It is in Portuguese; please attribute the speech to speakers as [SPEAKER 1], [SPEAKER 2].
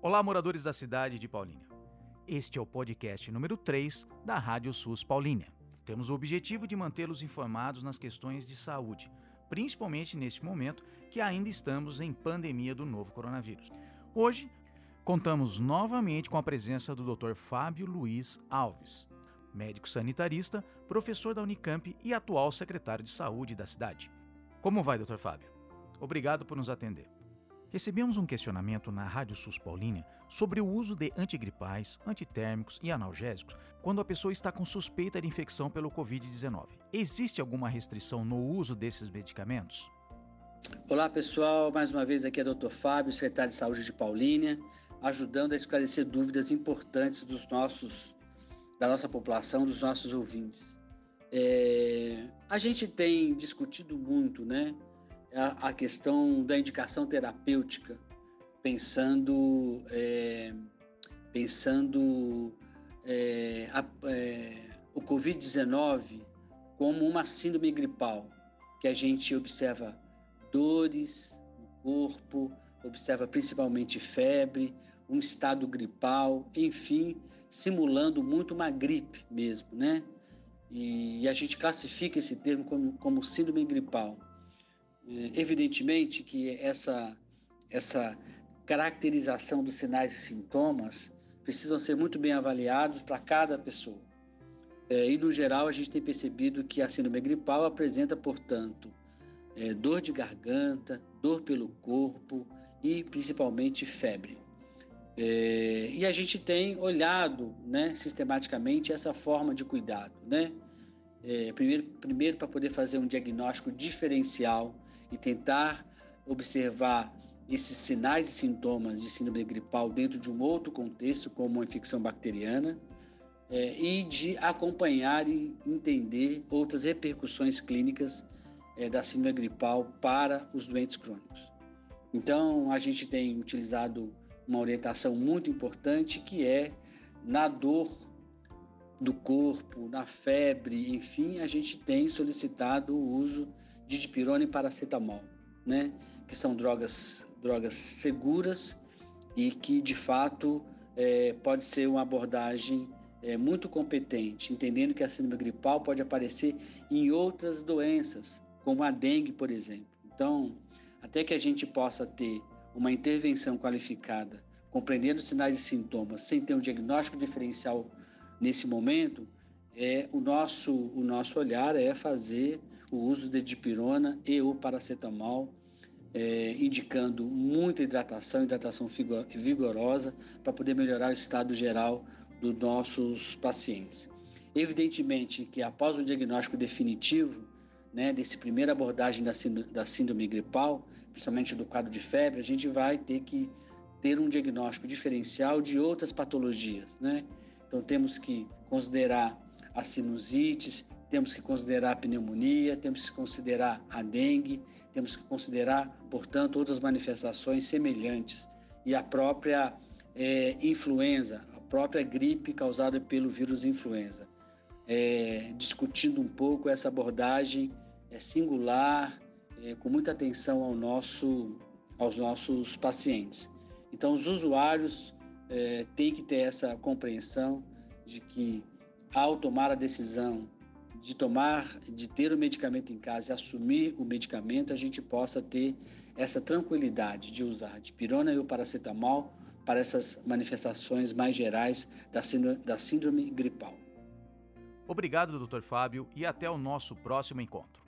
[SPEAKER 1] Olá, moradores da cidade de Paulínia. Este é o podcast número 3 da Rádio SUS Paulínia. Temos o objetivo de mantê-los informados nas questões de saúde, principalmente neste momento que ainda estamos em pandemia do novo coronavírus. Hoje, contamos novamente com a presença do Dr. Fábio Luiz Alves, médico sanitarista, professor da Unicamp e atual secretário de saúde da cidade. Como vai, Dr. Fábio? Obrigado por nos atender. Recebemos um questionamento na Rádio SUS Paulínia sobre o uso de antigripais, antitérmicos e analgésicos quando a pessoa está com suspeita de infecção pelo Covid-19. Existe alguma restrição no uso desses medicamentos?
[SPEAKER 2] Olá pessoal, mais uma vez aqui é o Dr. Fábio, secretário de Saúde de Paulínia, ajudando a esclarecer dúvidas importantes dos nossos, da nossa população, dos nossos ouvintes. É, a gente tem discutido muito, né, a, questão da indicação terapêutica, pensando, é, pensando é, a, é, o Covid-19 como uma síndrome gripal, que a gente observa dores no corpo, observa principalmente febre, um estado gripal, enfim, simulando muito uma gripe mesmo, né? E a gente classifica esse termo como, como síndrome gripal. É, evidentemente que essa, essa caracterização dos sinais e sintomas precisam ser muito bem avaliados para cada pessoa. É, e, no geral, a gente tem percebido que a síndrome gripal apresenta, portanto, é, dor de garganta, dor pelo corpo e, principalmente, febre. É, e a gente tem olhado né, sistematicamente essa forma de cuidado. Né? Primeiro, primeiro para poder fazer um diagnóstico diferencial e tentar observar esses sinais e sintomas de síndrome gripal dentro de um outro contexto, como uma infecção bacteriana, é, e de acompanhar e entender outras repercussões clínicas é, da síndrome gripal para os doentes crônicos. Então, a gente tem utilizado uma orientação muito importante que é na dor do corpo, na febre, enfim, a gente tem solicitado o uso dipirona e paracetamol, né? Que são drogas, drogas seguras e que de fato é, pode ser uma abordagem é, muito competente, entendendo que a síndrome gripal pode aparecer em outras doenças, como a dengue, por exemplo. Então, até que a gente possa ter uma intervenção qualificada, compreendendo sinais e sintomas, sem ter um diagnóstico diferencial nesse momento, é o nosso o nosso olhar é fazer o uso de dipirona e o paracetamol, é, indicando muita hidratação, hidratação vigorosa, para poder melhorar o estado geral dos nossos pacientes. Evidentemente que após o diagnóstico definitivo, né, desse primeira abordagem da síndrome, da síndrome gripal, principalmente do quadro de febre, a gente vai ter que ter um diagnóstico diferencial de outras patologias, né? Então temos que considerar as sinusites, temos que considerar a pneumonia, temos que considerar a dengue, temos que considerar, portanto, outras manifestações semelhantes e a própria é, influenza, a própria gripe causada pelo vírus influenza. É, discutindo um pouco essa abordagem é, singular, é, com muita atenção ao nosso, aos nossos pacientes. Então, os usuários é, têm que ter essa compreensão de que ao tomar a decisão de tomar, de ter o medicamento em casa e assumir o medicamento, a gente possa ter essa tranquilidade de usar de pirona e o paracetamol para essas manifestações mais gerais da síndrome, da síndrome gripal.
[SPEAKER 1] Obrigado, Dr. Fábio, e até o nosso próximo encontro.